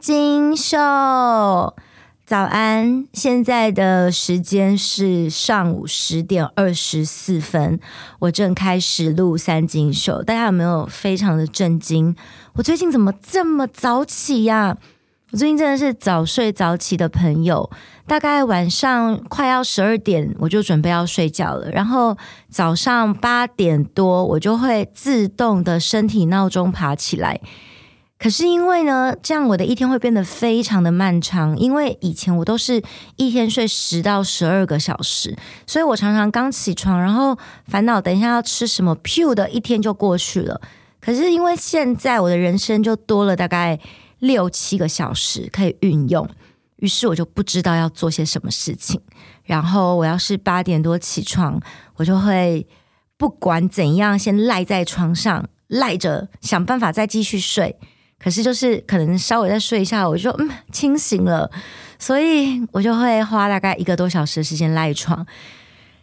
金秀，早安！现在的时间是上午十点二十四分，我正开始录三金秀。大家有没有非常的震惊？我最近怎么这么早起呀？我最近真的是早睡早起的朋友，大概晚上快要十二点，我就准备要睡觉了。然后早上八点多，我就会自动的身体闹钟爬起来。可是因为呢，这样我的一天会变得非常的漫长。因为以前我都是一天睡十到十二个小时，所以我常常刚起床，然后烦恼等一下要吃什么，噗的一天就过去了。可是因为现在我的人生就多了大概六七个小时可以运用，于是我就不知道要做些什么事情。然后我要是八点多起床，我就会不管怎样先赖在床上赖着，想办法再继续睡。可是就是可能稍微再睡一下，我就嗯清醒了，所以我就会花大概一个多小时的时间赖床，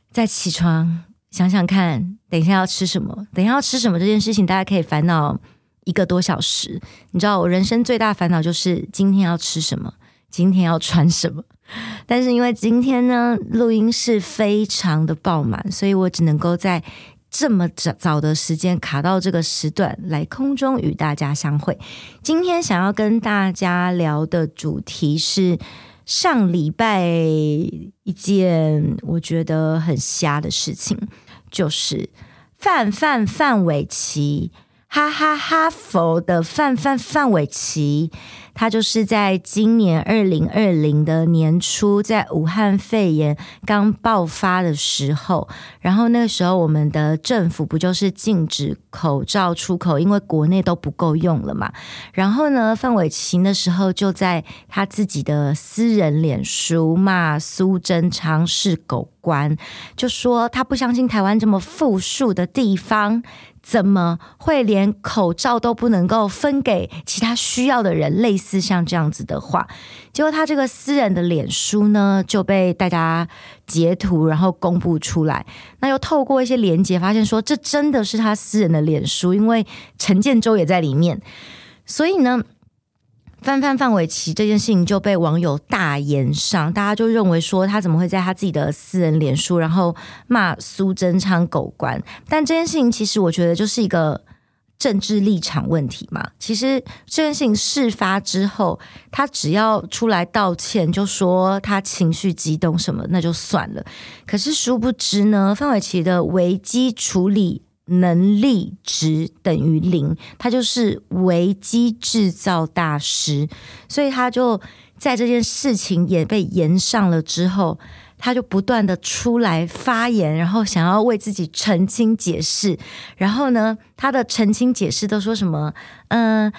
再起床想想看，等一下要吃什么，等一下要吃什么这件事情，大家可以烦恼一个多小时。你知道我人生最大烦恼就是今天要吃什么，今天要穿什么。但是因为今天呢录音室非常的爆满，所以我只能够在。这么早早的时间卡到这个时段来空中与大家相会。今天想要跟大家聊的主题是上礼拜一件我觉得很瞎的事情，就是范范范玮琪，哈哈哈佛的范范范玮琪。他就是在今年二零二零的年初，在武汉肺炎刚爆发的时候，然后那个时候我们的政府不就是禁止口罩出口，因为国内都不够用了嘛。然后呢，范玮琪的时候就在他自己的私人脸书骂苏贞昌是狗官，就说他不相信台湾这么富庶的地方。怎么会连口罩都不能够分给其他需要的人？类似像这样子的话，结果他这个私人的脸书呢就被大家截图，然后公布出来。那又透过一些连接，发现说这真的是他私人的脸书，因为陈建州也在里面，所以呢。范范范玮琪这件事情就被网友大言上，大家就认为说他怎么会在他自己的私人脸书，然后骂苏贞昌狗官？但这件事情其实我觉得就是一个政治立场问题嘛。其实这件事情事发之后，他只要出来道歉，就说他情绪激动什么，那就算了。可是殊不知呢，范玮琪的危机处理。能力值等于零，他就是危机制造大师，所以他就在这件事情也被延上了之后，他就不断的出来发言，然后想要为自己澄清解释，然后呢，他的澄清解释都说什么？嗯、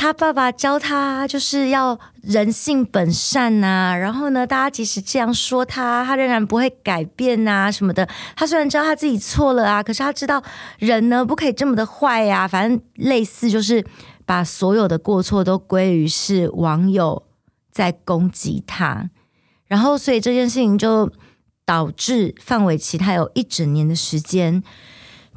他爸爸教他就是要人性本善呐、然后呢，大家即使这样说他，他仍然不会改变呐、啊，什么的。他虽然知道他自己错了啊，可是他知道人呢不可以这么的坏呀、反正类似就是把所有的过错都归于是网友在攻击他，然后所以这件事情就导致范玮琪他有一整年的时间。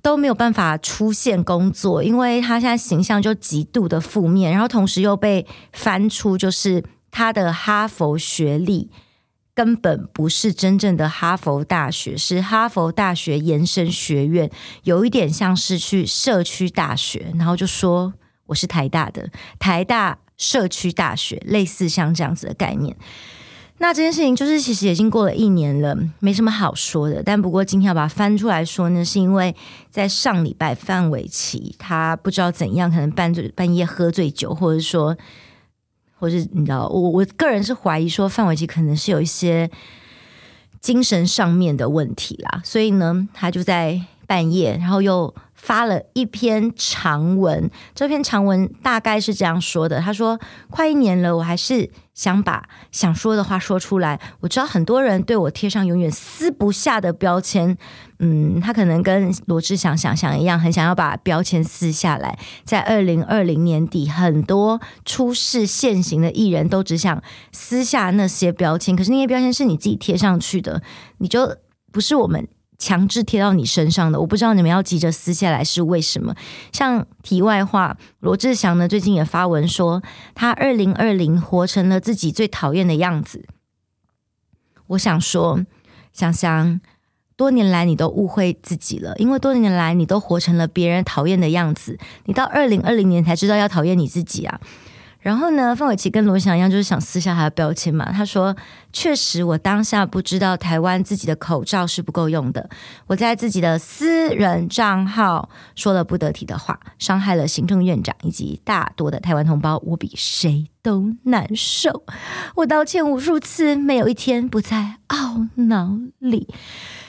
都没有办法出现工作，因为他现在形象就极度的负面，然后同时又被翻出，就是他的哈佛学历根本不是真正的哈佛大学，是哈佛大学延伸学院，有一点像是去社区大学，然后就说我是台大的台大社区大学，类似像这样子的概念。那这件事情就是，其实已经过了一年了，没什么好说的。但不过今天要把它翻出来说呢，是因为在上礼拜范玮琪他不知道怎样，可能半醉半夜喝醉酒，或者说，或是你知道，我我个人是怀疑说范玮琪可能是有一些精神上面的问题啦，所以呢，他就在半夜，然后又。发了一篇长文，这篇长文大概是这样说的：他说，快一年了，我还是想把想说的话说出来。我知道很多人对我贴上永远撕不下的标签，嗯，他可能跟罗志祥想象一样，很想要把标签撕下来。在二零二零年底，很多出事现行的艺人都只想撕下那些标签，可是那些标签是你自己贴上去的，你就不是我们。强制贴到你身上的。我不知道你们要急着撕下来是为什么。像题外话，罗志祥呢最近也发文说，他二零二零活成了自己最讨厌的样子。我想说，想想。多年来，你都误会自己了，因为多年来你都活成了别人讨厌的样子。你到二零二零年才知道要讨厌你自己啊。然后呢，范玮琪跟罗翔一样，就是想撕下他的标签嘛。他说：“确实，我当下不知道台湾自己的口罩是不够用的，我在自己的私人账号说了不得体的话，伤害了行政院长以及大多的台湾同胞，我比谁都难受。我道歉无数次，没有一天不在懊恼里。”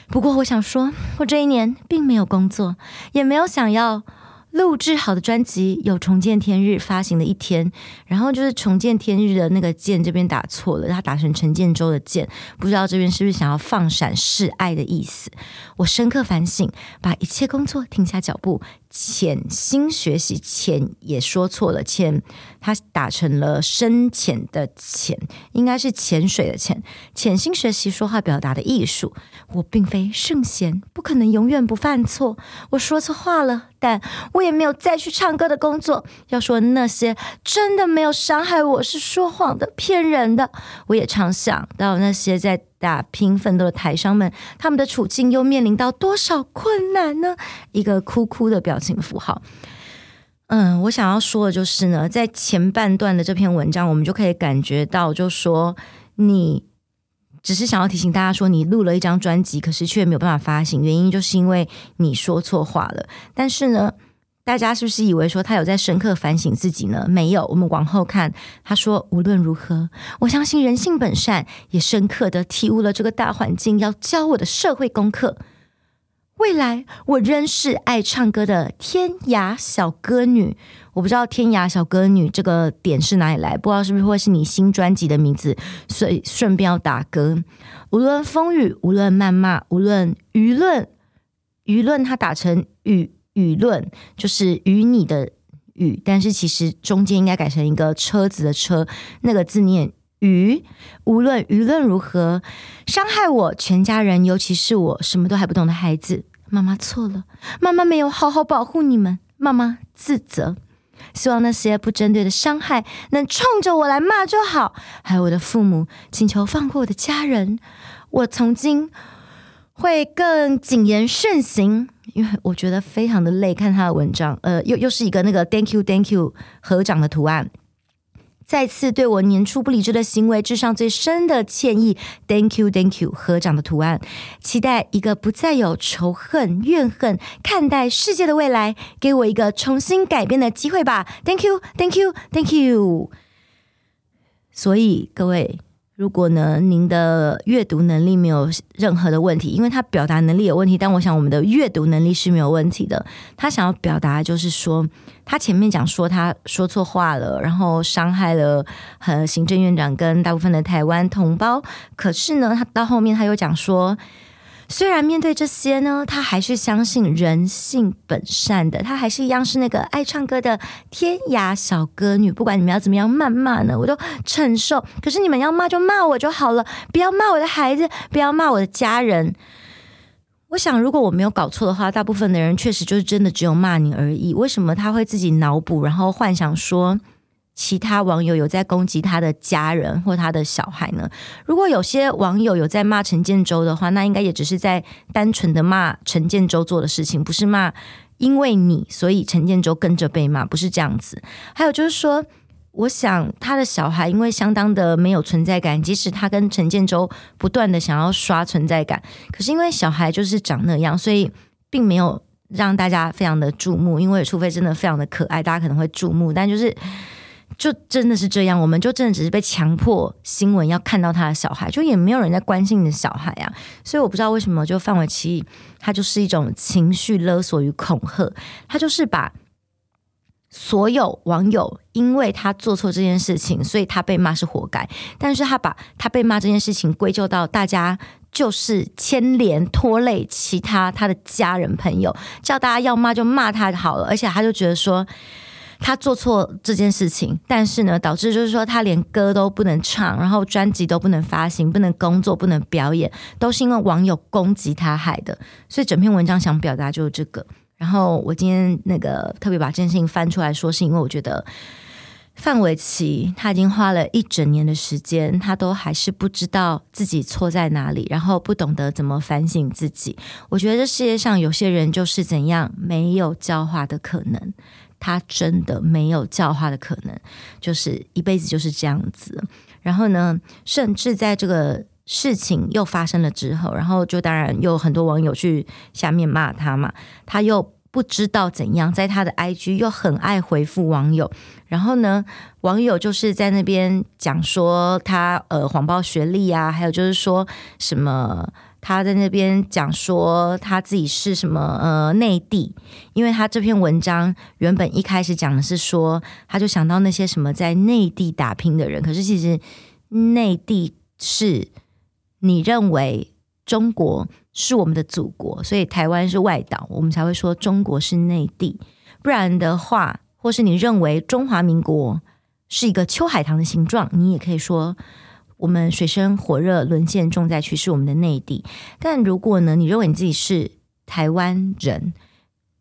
不过，我想说，我这一年并没有工作，也没有想要录制好的专辑有重见天日发行的一天。然后就是重见天日的那个“见”这边打错了，他打成陈建州的“见”，不知道这边是不是想要放闪示爱的意思。我深刻反省，把一切工作停下脚步。潜心学习，潜也说错了，潜他打成了深浅的浅，应该是潜水的潜。潜心学习说话表达的艺术。我并非圣贤，不可能永远不犯错。我说错话了，但我也没有再去唱歌的工作。要说那些真的没有伤害我，是说谎的、骗人的。我也常想到那些在。打拼奋斗的台商们，他们的处境又面临到多少困难呢？一个哭哭的表情符号。嗯，我想要说的就是呢，在前半段的这篇文章，我们就可以感觉到，就说你只是想要提醒大家说，你录了一张专辑，可是却没有办法发行，原因就是因为你说错话了。但是呢，大家是不是以为说他有在深刻反省自己呢？没有，我们往后看，他说无论如何，我相信人性本善，也深刻的体悟了这个大环境要教我的社会功课。未来我仍是爱唱歌的天涯小歌女。我不知道天涯小歌女这个点是哪里来，不知道是不是会是你新专辑的名字，所以顺便要打歌。无论风雨，无论谩骂，无论舆论，舆论他打成雨。舆论就是与你的语，但是其实中间应该改成一个车子的车，那个字念舆。无论舆论如何伤害我全家人，尤其是我什么都还不懂的孩子，妈妈错了，妈妈没有好好保护你们，妈妈自责。希望那些不针对的伤害能冲着我来骂就好。还有我的父母，请求放过我的家人。我从今会更谨言慎行。因为我觉得非常的累，看他的文章，呃，又又是一个那个 Thank you Thank you 合掌的图案，再次对我年初不理智的行为致上最深的歉意。Thank you Thank you 合掌的图案，期待一个不再有仇恨怨恨看待世界的未来，给我一个重新改变的机会吧。Thank you Thank you Thank you。所以各位。如果呢，您的阅读能力没有任何的问题，因为他表达能力有问题，但我想我们的阅读能力是没有问题的。他想要表达就是说，他前面讲说他说错话了，然后伤害了和行政院长跟大部分的台湾同胞。可是呢，他到后面他又讲说。虽然面对这些呢，他还是相信人性本善的，他还是一样是那个爱唱歌的天涯小歌女。不管你们要怎么样谩骂呢，我都承受。可是你们要骂就骂我就好了，不要骂我的孩子，不要骂我的家人。我想，如果我没有搞错的话，大部分的人确实就是真的只有骂你而已。为什么他会自己脑补，然后幻想说？其他网友有在攻击他的家人或他的小孩呢？如果有些网友有在骂陈建州的话，那应该也只是在单纯的骂陈建州做的事情，不是骂因为你，所以陈建州跟着被骂，不是这样子。还有就是说，我想他的小孩因为相当的没有存在感，即使他跟陈建州不断的想要刷存在感，可是因为小孩就是长那样，所以并没有让大家非常的注目。因为除非真的非常的可爱，大家可能会注目，但就是。就真的是这样，我们就真的只是被强迫新闻要看到他的小孩，就也没有人在关心你的小孩啊。所以我不知道为什么，就范玮琪他就是一种情绪勒索与恐吓，他就是把所有网友因为他做错这件事情，所以他被骂是活该，但是他把他被骂这件事情归咎到大家就是牵连拖累其他他的家人朋友，叫大家要骂就骂他好了，而且他就觉得说。他做错这件事情，但是呢，导致就是说他连歌都不能唱，然后专辑都不能发行，不能工作，不能表演，都是因为网友攻击他害的。所以整篇文章想表达就是这个。然后我今天那个特别把这件事情翻出来说，是因为我觉得。范玮琪他已经花了一整年的时间，他都还是不知道自己错在哪里，然后不懂得怎么反省自己。我觉得这世界上有些人就是怎样，没有教化的可能，他真的没有教化的可能，就是一辈子就是这样子。然后呢，甚至在这个事情又发生了之后，然后就当然有很多网友去下面骂他嘛，他又。不知道怎样，在他的 IG 又很爱回复网友，然后呢，网友就是在那边讲说他呃谎报学历啊，还有就是说什么他在那边讲说他自己是什么呃内地，因为他这篇文章原本一开始讲的是说，他就想到那些什么在内地打拼的人，可是其实内地是你认为中国。是我们的祖国，所以台湾是外岛，我们才会说中国是内地。不然的话，或是你认为中华民国是一个秋海棠的形状，你也可以说我们水深火热、沦陷重灾区是我们的内地。但如果呢，你认为你自己是台湾人，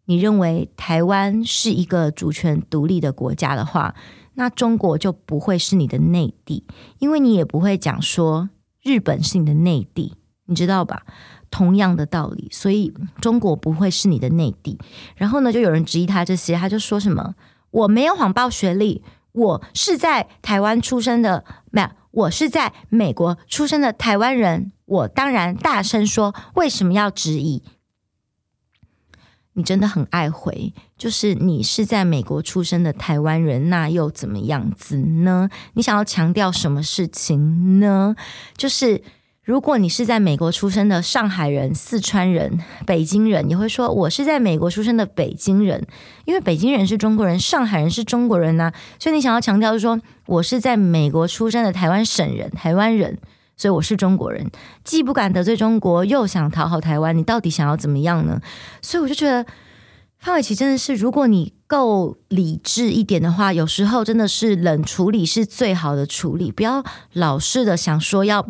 你认为台湾是一个主权独立的国家的话，那中国就不会是你的内地，因为你也不会讲说日本是你的内地，你知道吧？同样的道理，所以中国不会是你的内地。然后呢，就有人质疑他这些，他就说什么：“我没有谎报学历，我是在台湾出生的，没有，我是在美国出生的台湾人。我当然大声说，为什么要质疑？你真的很爱回，就是你是在美国出生的台湾人，那又怎么样子呢？你想要强调什么事情呢？就是。”如果你是在美国出生的上海人、四川人、北京人，你会说我是在美国出生的北京人，因为北京人是中国人，上海人是中国人呐、所以你想要强调是说我是在美国出生的台湾省人、台湾人，所以我是中国人，既不敢得罪中国，又想讨好台湾，你到底想要怎么样呢？所以我就觉得范玮琪真的是，如果你够理智一点的话，有时候真的是冷处理是最好的处理，不要老是的想说要。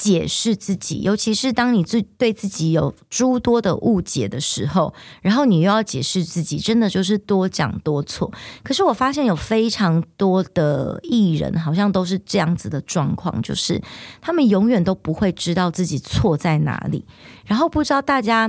解释自己，尤其是当你自对自己有诸多的误解的时候，然后你又要解释自己，真的就是多讲多错。可是我发现有非常多的艺人，好像都是这样子的状况，就是他们永远都不会知道自己错在哪里，然后不知道大家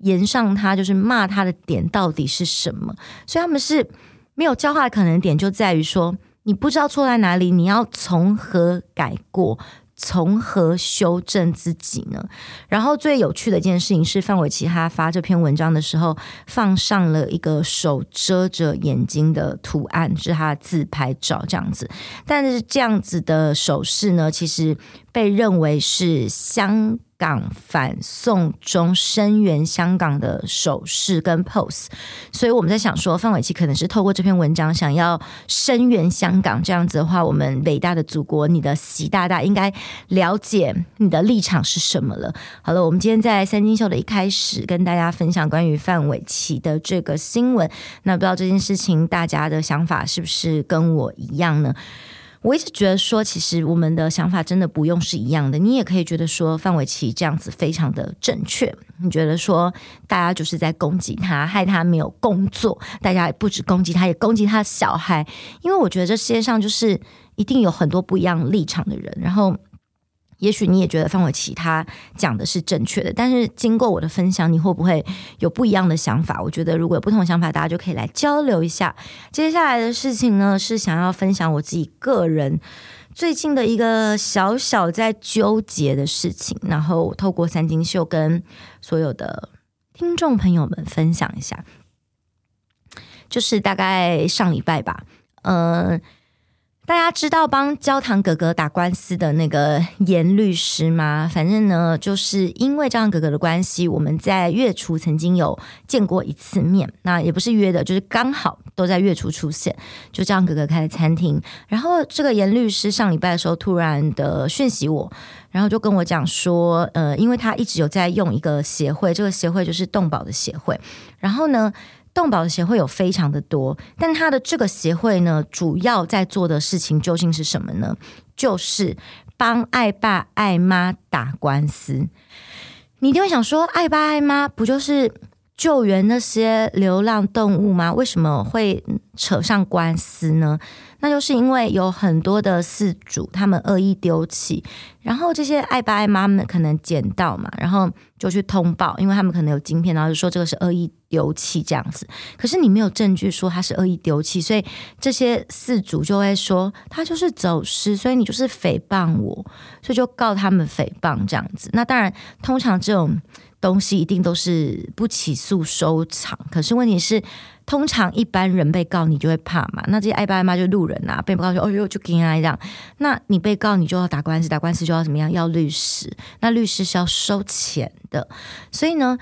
言上他，就是骂他的点到底是什么，所以他们是没有教化的可能点，就在于说你不知道错在哪里，你要从何改过。从何修正自己呢？然后最有趣的一件事情是，范玮琪他发这篇文章的时候，放上了一个手遮着眼睛的图案，是他的自拍照这样子。但是这样子的手势呢，其实被认为是相港反送中声援香港的手势跟 pose，所以我们在想说，范玮琪可能是透过这篇文章想要声援香港，这样子的话，我们伟大的祖国，你的习大大应该了解你的立场是什么了。好了，我们今天在三金秀的一开始跟大家分享关于范玮琪的这个新闻，那不知道这件事情大家的想法是不是跟我一样呢？我一直觉得说，其实我们的想法真的不用是一样的。你也可以觉得说，范玮琪这样子非常的正确。你觉得说，大家就是在攻击他，害他没有工作。大家也不止攻击他，也攻击他的小孩。因为我觉得这世界上就是一定有很多不一样立场的人。然后。也许你也觉得范玮琪他讲的是正确的，但是经过我的分享，你会不会有不一样的想法？我觉得如果有不同想法，大家就可以来交流一下。接下来的事情呢，是想要分享我自己个人最近的一个小小在纠结的事情，然后透过三金秀跟所有的听众朋友们分享一下。就是大概上礼拜吧，嗯、大家知道帮焦糖哥哥打官司的那个严律师吗？反正呢，就是因为焦糖哥哥的关系，我们在月初曾经有见过一次面。那也不是约的，就是刚好都在月初出现。就焦糖哥哥开的餐厅，然后这个严律师上礼拜的时候突然的讯息我，然后就跟我讲说，呃，因为他一直有在用一个协会，这个协会就是动保的协会。然后呢，动保的协会有非常的多，但他的这个协会呢，主要在做的事情究竟是什么呢？就是帮爱爸爱妈打官司。你一定会想说，爱爸爱妈不就是救援那些流浪动物吗？为什么会扯上官司呢？那就是因为有很多的饲主，他们恶意丢弃，然后这些爱爸爱妈们可能捡到嘛，然后就去通报，因为他们可能有晶片，然后就说这个是恶意丢弃这样子。可是你没有证据说他是恶意丢弃，所以这些饲主就会说他就是走失，所以你就是诽谤我，所以就告他们诽谤这样子。那当然，通常这种东西一定都是不起诉收场。可是问题是。通常一般人被告，你就会怕嘛？那这些爱爸爱妈就路人啊，被告就哦哟就给啊这样。那你被告，你就要打官司，打官司就要怎么样？要律师，那律师是要收钱的，所以呢。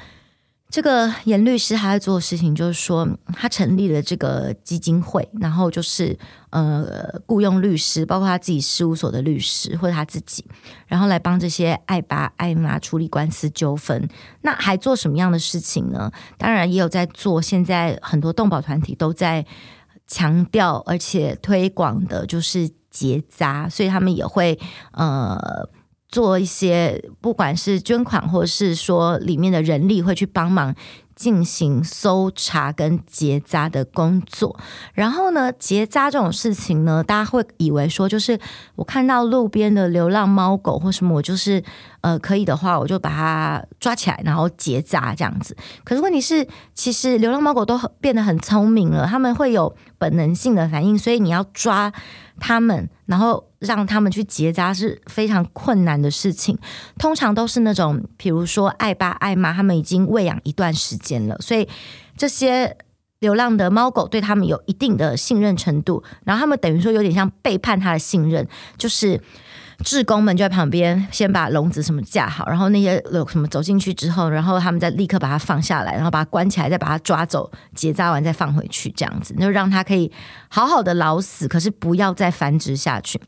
这个严律师他在做的事情，就是说他成立了这个基金会，然后就是呃雇佣律师，包括他自己事务所的律师或者他自己，然后来帮这些爱爸爱妈处理官司纠纷。那还做什么样的事情呢？当然也有在做，现在很多动保团体都在强调而且推广的，就是结扎，所以他们也会呃。做一些，不管是捐款，或是说里面的人力会去帮忙进行搜查跟结扎的工作。然后呢，结扎这种事情呢，大家会以为说，就是我看到路边的流浪猫狗或什么，我就是呃可以的话，我就把它抓起来，然后结扎这样子。可是问题是，其实流浪猫狗都变得很聪明了，他们会有本能性的反应，所以你要抓他们，然后。让他们去结扎是非常困难的事情，通常都是那种，比如说爱爸爱妈，他们已经喂养一段时间了，所以这些流浪的猫狗对他们有一定的信任程度，然后他们等于说有点像背叛他的信任，就是志工们就在旁边先把笼子什么架好，然后那些有什么走进去之后，然后他们再立刻把它放下来，然后把它关起来，再把它抓走，结扎完再放回去，这样子就让它可以好好的老死，可是不要再繁殖下去。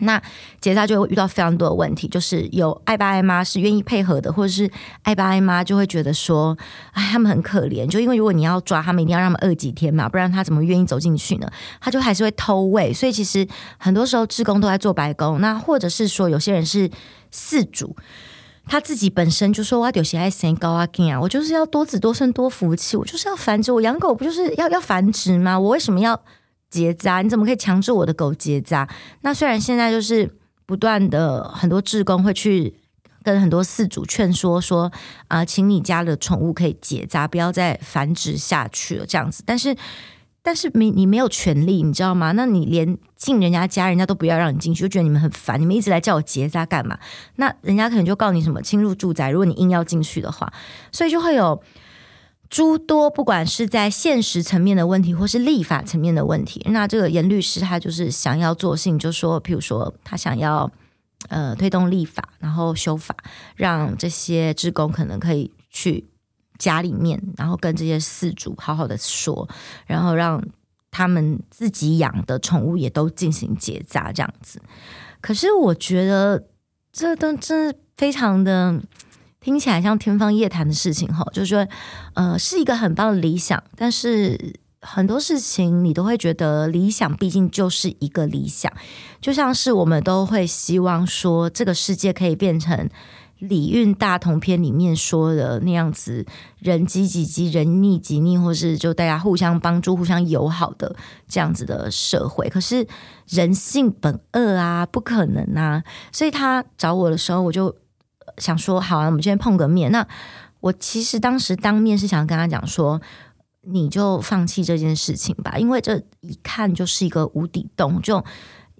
那结扎就会遇到非常多的问题，就是有爱爸爱妈是愿意配合的，或者是爱爸爱妈就会觉得说，哎，他们很可怜，就因为如果你要抓他们，一定要让他们饿几天嘛，不然他怎么愿意走进去呢？他就还是会偷喂，所以其实很多时候志工都在做白工。那或者是说，有些人是饲主，他自己本身就说，我有些爱生高啊，我就是要多子多孙多福气，我就是要繁殖，我养狗不就是要要繁殖吗？我为什么要？结扎？你怎么可以强制我的狗结扎？那虽然现在就是不断的很多志工会去跟很多饲主劝说说啊、请你家的宠物可以结扎，不要再繁殖下去了这样子。但是但是你你没有权利，你知道吗？那你连进人家家，人家都不要让你进去，就觉得你们很烦，你们一直来叫我结扎干嘛？那人家可能就告你什么侵入住宅，如果你硬要进去的话，所以就会有。诸多不管是在现实层面的问题，或是立法层面的问题，那这个严律师他就是想要做事情，就说，譬如说他想要呃推动立法，然后修法，让这些职工可能可以去家里面，然后跟这些饲主好好的说，然后让他们自己养的宠物也都进行结扎这样子。可是我觉得这都真的非常的。听起来像天方夜谭的事情哈，就是说，呃，是一个很棒的理想，但是很多事情你都会觉得理想毕竟就是一个理想，就像是我们都会希望说这个世界可以变成《礼运大同篇》里面说的那样子，人饥己饥，人逆己逆，或是就大家互相帮助、互相友好的这样子的社会。可是人性本恶啊，不可能啊，所以他找我的时候，我就。想说好啊，我们今天碰个面。那我其实当时当面是想跟他讲说，你就放弃这件事情吧，因为这一看就是一个无底洞，就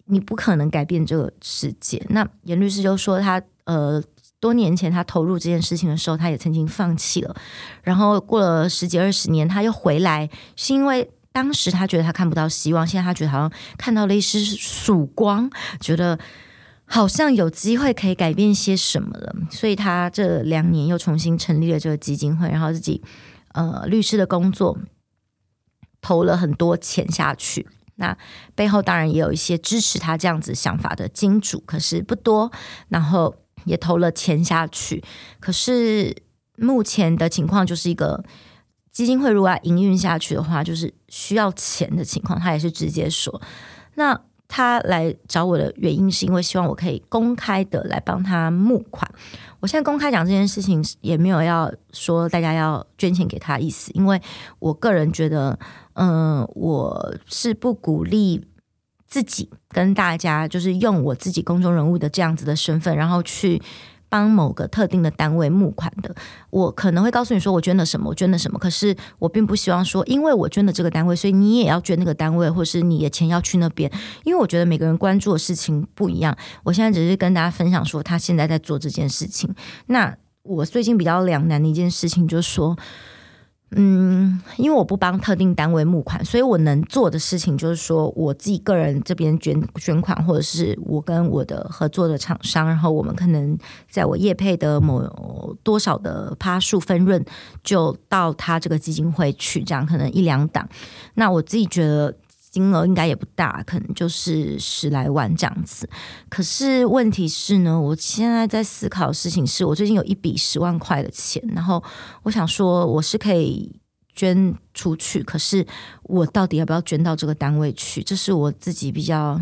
你不可能改变这个世界。那严律师就说他呃多年前他投入这件事情的时候，他也曾经放弃了，然后过了十几二十年他又回来，是因为当时他觉得他看不到希望，现在他觉得好像看到了一丝曙光，觉得。好像有机会可以改变些什么了，所以他这两年又重新成立了这个基金会，然后自己呃律师的工作投了很多钱下去。那背后当然也有一些支持他这样子想法的金主，可是不多。然后也投了钱下去，可是目前的情况就是一个基金会如果要营运下去的话，就是需要钱的情况，他也是直接说。那他来找我的原因，是因为希望我可以公开的来帮他募款。我现在公开讲这件事情，也没有要说大家要捐钱给他意思，因为我个人觉得，嗯、我是不鼓励。自己跟大家就是用我自己公众人物的这样子的身份，然后去帮某个特定的单位募款的。我可能会告诉你说我捐了什么，我捐了什么。可是我并不希望说，因为我捐了这个单位，所以你也要捐那个单位，或是你的钱要去那边。因为我觉得每个人关注的事情不一样。我现在只是跟大家分享说，他现在在做这件事情。那我最近比较两难的一件事情就是说。嗯，因为我不帮特定单位募款，所以我能做的事情就是说，我自己个人这边捐捐款，或者是我跟我的合作的厂商，然后我们可能在我业配的某多少的趴数分润，就到他这个基金会去，这样可能一两档。那我自己觉得。金额应该也不大，可能就是十来万这样子。可是问题是呢，我现在在思考的事情是，我最近有一笔十万块的钱，然后我想说我是可以捐出去，可是我到底要不要捐到这个单位去？这是我自己比较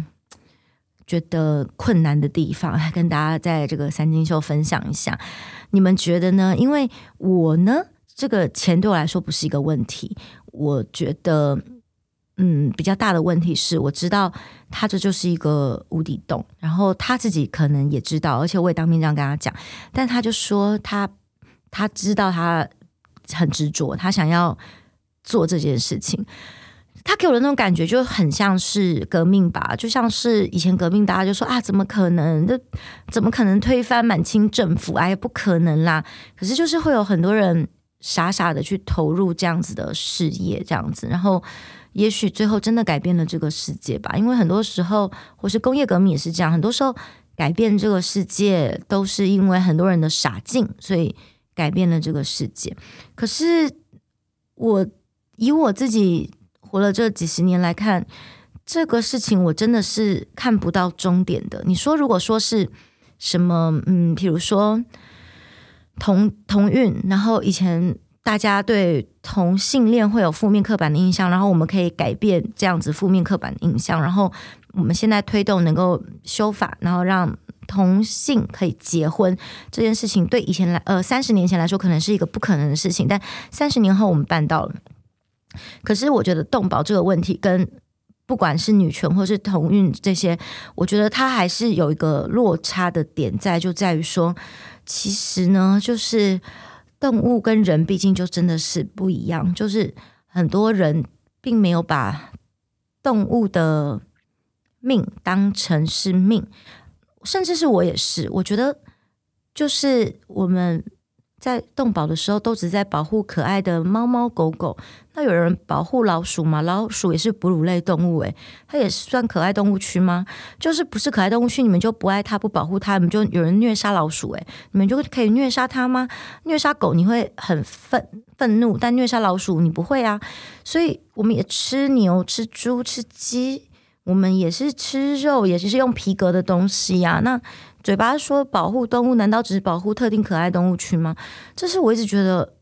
觉得困难的地方，跟大家在这个三金秀分享一下。你们觉得呢？因为我呢，这个钱对我来说不是一个问题，我觉得。嗯，比较大的问题是，我知道他这就是一个无底洞，然后他自己可能也知道，而且我也当面这样跟他讲，但他就说他他知道他很执着，他想要做这件事情。他给我的那种感觉就很像是革命吧，就像是以前革命，大家就说啊，怎么可能？这怎么可能推翻满清政府？哎，不可能啦！可是就是会有很多人傻傻的去投入这样子的事业，这样子，然后。也许最后真的改变了这个世界吧，因为很多时候，或是工业革命也是这样，很多时候改变这个世界都是因为很多人的傻劲，所以改变了这个世界。可是我以我自己活了这几十年来看，这个事情我真的是看不到终点的。你说，如果说是什么，嗯，比如说同同运，然后以前。大家对同性恋会有负面刻板的印象，然后我们可以改变这样子负面刻板的印象，然后我们现在推动能够修法，然后让同性可以结婚这件事情，对以前来呃三十年前来说可能是一个不可能的事情，但三十年后我们办到了。可是我觉得动保这个问题跟不管是女权或是同运这些，我觉得它还是有一个落差的点在，就在于说，其实呢，就是。动物跟人毕竟就真的是不一样，就是很多人并没有把动物的命当成是命，甚至是我也是，我觉得就是我们。在动保的时候，都只在保护可爱的猫猫狗狗。那有人保护老鼠吗？老鼠也是哺乳类动物，诶，它也算可爱动物区吗？就是不是可爱动物区，你们就不爱它，不保护它，你们就有人虐杀老鼠，诶，你们就可以虐杀它吗？虐杀狗你会很愤愤怒，但虐杀老鼠你不会啊。所以我们也吃牛、吃猪、吃鸡，我们也是吃肉，也是用皮革的东西呀、那。嘴巴说保护动物，难道只是保护特定可爱动物区吗？这是我一直觉得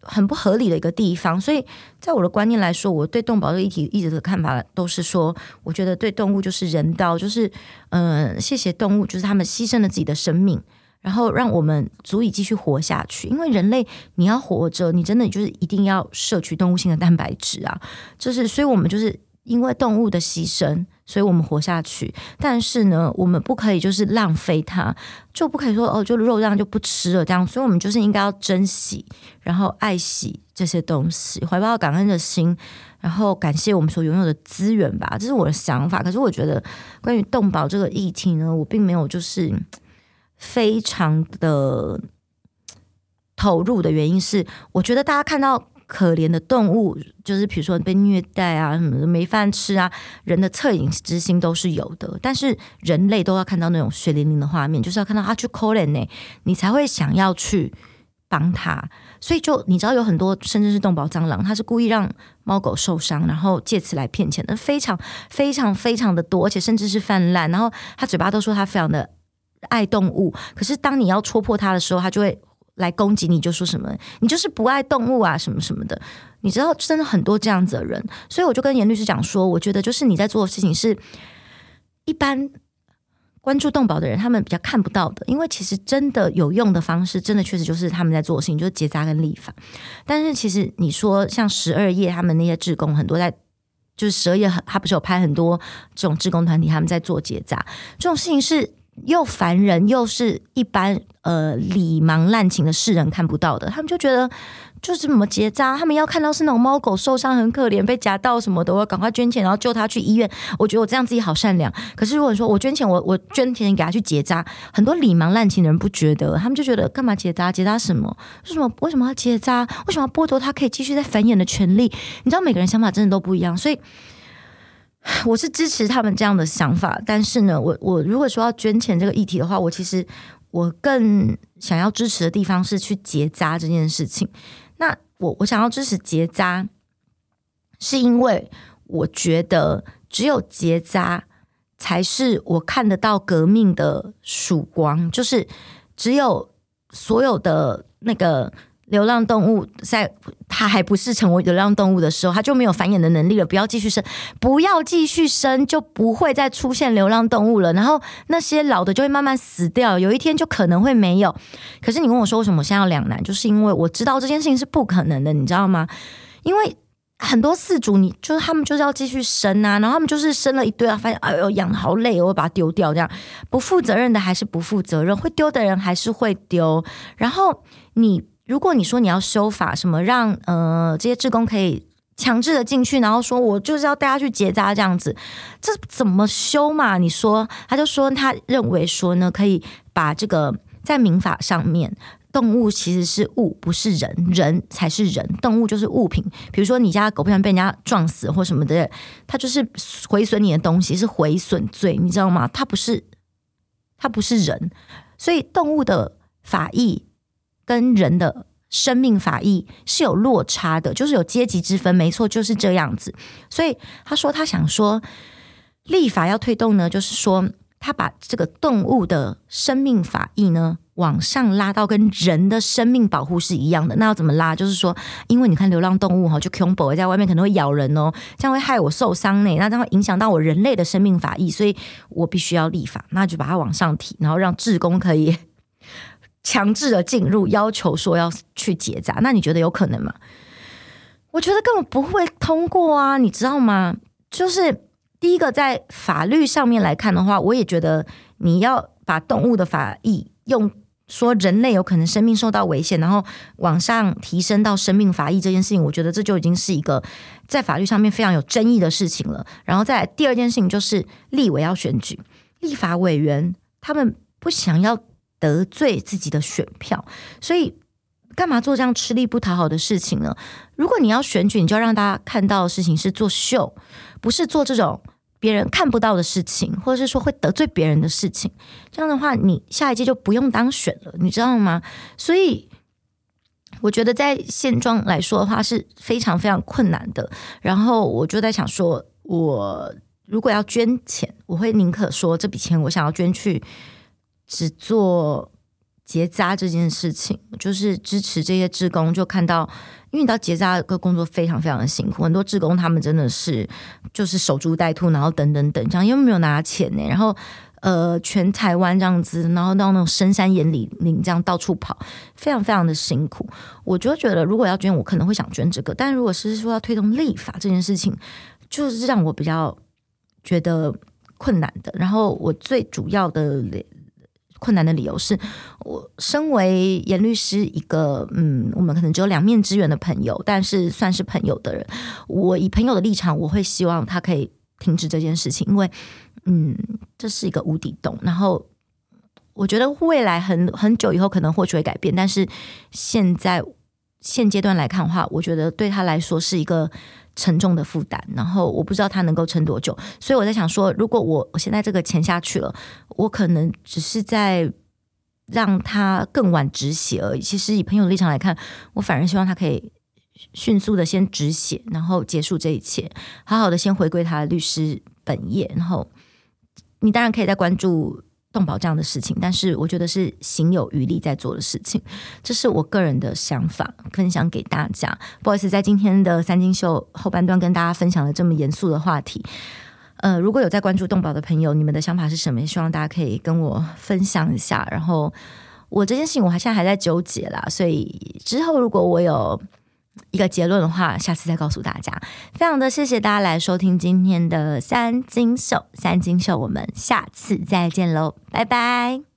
很不合理的一个地方。所以在我的观念来说，我对动保这个议题一直的看法都是说，我觉得对动物就是人道，就是嗯、谢谢动物，就是他们牺牲了自己的生命，然后让我们足以继续活下去。因为人类你要活着，你真的就是一定要摄取动物性的蛋白质啊，就是所以我们就是因为动物的牺牲。所以我们活下去，但是呢，我们不可以就是浪费它，就不可以说哦，就肉这样就不吃了这样。所以，我们就是应该要珍惜，然后爱惜这些东西，怀抱感恩的心，然后感谢我们所拥有的资源吧。这是我的想法。可是，我觉得关于动保这个议题呢，我并没有就是非常的投入的原因是，我觉得大家看到。可怜的动物，就是比如说被虐待啊，什么的没饭吃啊，人的恻隐之心都是有的。但是人类都要看到那种血淋淋的画面，就是要看到啊，去可怜呢，你才会想要去帮他。所以就你知道，有很多甚至是动保蟑螂，他是故意让猫狗受伤，然后借此来骗钱的，非常非常非常的多，而且甚至是泛滥。然后他嘴巴都说他非常的爱动物，可是当你要戳破他的时候，他就会。来攻击你，就说什么你就是不爱动物啊，什么什么的。你知道，真的很多这样子的人，所以我就跟严律师讲说，我觉得就是你在做的事情是一般关注动保的人他们比较看不到的，因为其实真的有用的方式，真的确实就是他们在做的事情，就是结扎跟立法。但是其实你说像十二夜他们那些志工很多在，就是十二夜他不是有拍很多这种志工团体他们在做结扎这种事情是。又烦人，又是一般呃礼盲滥情的世人看不到的，他们就觉得就是怎么结扎，他们要看到是那种猫狗受伤很可怜，被夹到什么的，我要赶快捐钱，然后救他去医院。我觉得我这样自己好善良。可是如果说我捐钱，我我捐钱给他去结扎，很多礼盲滥情的人不觉得，他们就觉得干嘛结扎？结扎什么？为什么为什么要结扎？为什么要剥夺他可以继续在繁衍的权利？你知道每个人想法真的都不一样，所以。我是支持他们这样的想法，但是呢，我我如果说要捐钱这个议题的话，我其实我更想要支持的地方是去结扎这件事情。那我我想要支持结扎，是因为我觉得只有结扎才是我看得到革命的曙光，就是只有所有的那个。流浪动物在它还不是成为流浪动物的时候，它就没有繁衍的能力了。不要继续生，不要继续生，就不会再出现流浪动物了。然后那些老的就会慢慢死掉，有一天就可能会没有。可是你问我说为什么我现在要两难，就是因为我知道这件事情是不可能的，你知道吗？因为很多饲主，你就是他们就是要继续生啊，然后他们就是生了一堆啊，发现哎呦养好累，我会把它丢掉，这样不负责任的还是不负责任，会丢的人还是会丢。然后你。如果你说你要修法，什么让呃这些职工可以强制的进去，然后说我就是要带他去结扎这样子，这怎么修嘛？你说，他就说他认为说呢，可以把这个在民法上面，动物其实是物，不是人，人才是人，动物就是物品。比如说你家狗不小心被人家撞死或什么的，它就是毁损你的东西，是毁损罪，你知道吗？它不是，它不是人，所以动物的法益。跟人的生命法益是有落差的，就是有阶级之分，没错，就是这样子。所以他说他想说，立法要推动呢，就是说他把这个动物的生命法益呢往上拉到跟人的生命保护是一样的。那要怎么拉？就是说，因为你看流浪动物哈，就恐怖在外面可能会咬人哦，这样会害我受伤呢，那这样会影响到我人类的生命法益，所以我必须要立法，那就把它往上提，然后让志工可以。强制的进入，要求说要去结扎，那你觉得有可能吗？我觉得根本不会通过啊，你知道吗？就是第一个在法律上面来看的话，我也觉得你要把动物的法益用说人类有可能生命受到危险，然后往上提升到生命法益这件事情，我觉得这就已经是一个在法律上面非常有争议的事情了。然后再来第二件事情就是立委要选举，立法委员他们不想要。得罪自己的选票，所以干嘛做这样吃力不讨好的事情呢？如果你要选举，你就要让大家看到的事情是做秀，不是做这种别人看不到的事情，或者是说会得罪别人的事情。这样的话，你下一届就不用当选了，你知道吗？所以我觉得在现状来说的话是非常非常困难的。然后我就在想说，我如果要捐钱，我会宁可说这笔钱我想要捐去。只做结扎这件事情，就是支持这些志工。就看到，因为你知道结扎的工作非常非常的辛苦，很多志工他们真的是就是守株待兔，然后等等等这样，因为没有拿钱呢。然后呃，全台湾这样子，然后到那种深山野岭岭这样到处跑，非常非常的辛苦。我就觉得，如果要捐，我可能会想捐这个。但如果是说要推动立法这件事情，就是让我比较觉得困难的。然后我最主要的。困难的理由是我身为严律师，一个嗯，我们可能只有两面之缘的朋友，但是算是朋友的人。我以朋友的立场，我会希望他可以停止这件事情，因为嗯，这是一个无底洞。然后我觉得未来很很久以后可能或许会改变，但是现在现阶段来看的话，我觉得对他来说是一个。沉重的负担，然后我不知道他能够撑多久，所以我在想说，如果我我现在这个钱下去了，我可能只是在让他更晚止血而已。其实以朋友的立场来看，我反而希望他可以迅速的先止血，然后结束这一切，好好的先回归他的律师本业。然后你当然可以再关注动保这样的事情，但是我觉得是行有余力在做的事情，这是我个人的想法，分享给大家。不好意思，在今天的三金秀后半段跟大家分享了这么严肃的话题。呃，如果有在关注动保的朋友，你们的想法是什么？希望大家可以跟我分享一下。然后我这件事情，我还现在还在纠结啦，所以之后如果我有一个结论的话，下次再告诉大家。非常的谢谢大家来收听今天的三金秀，三金秀，我们下次再见喽，拜拜。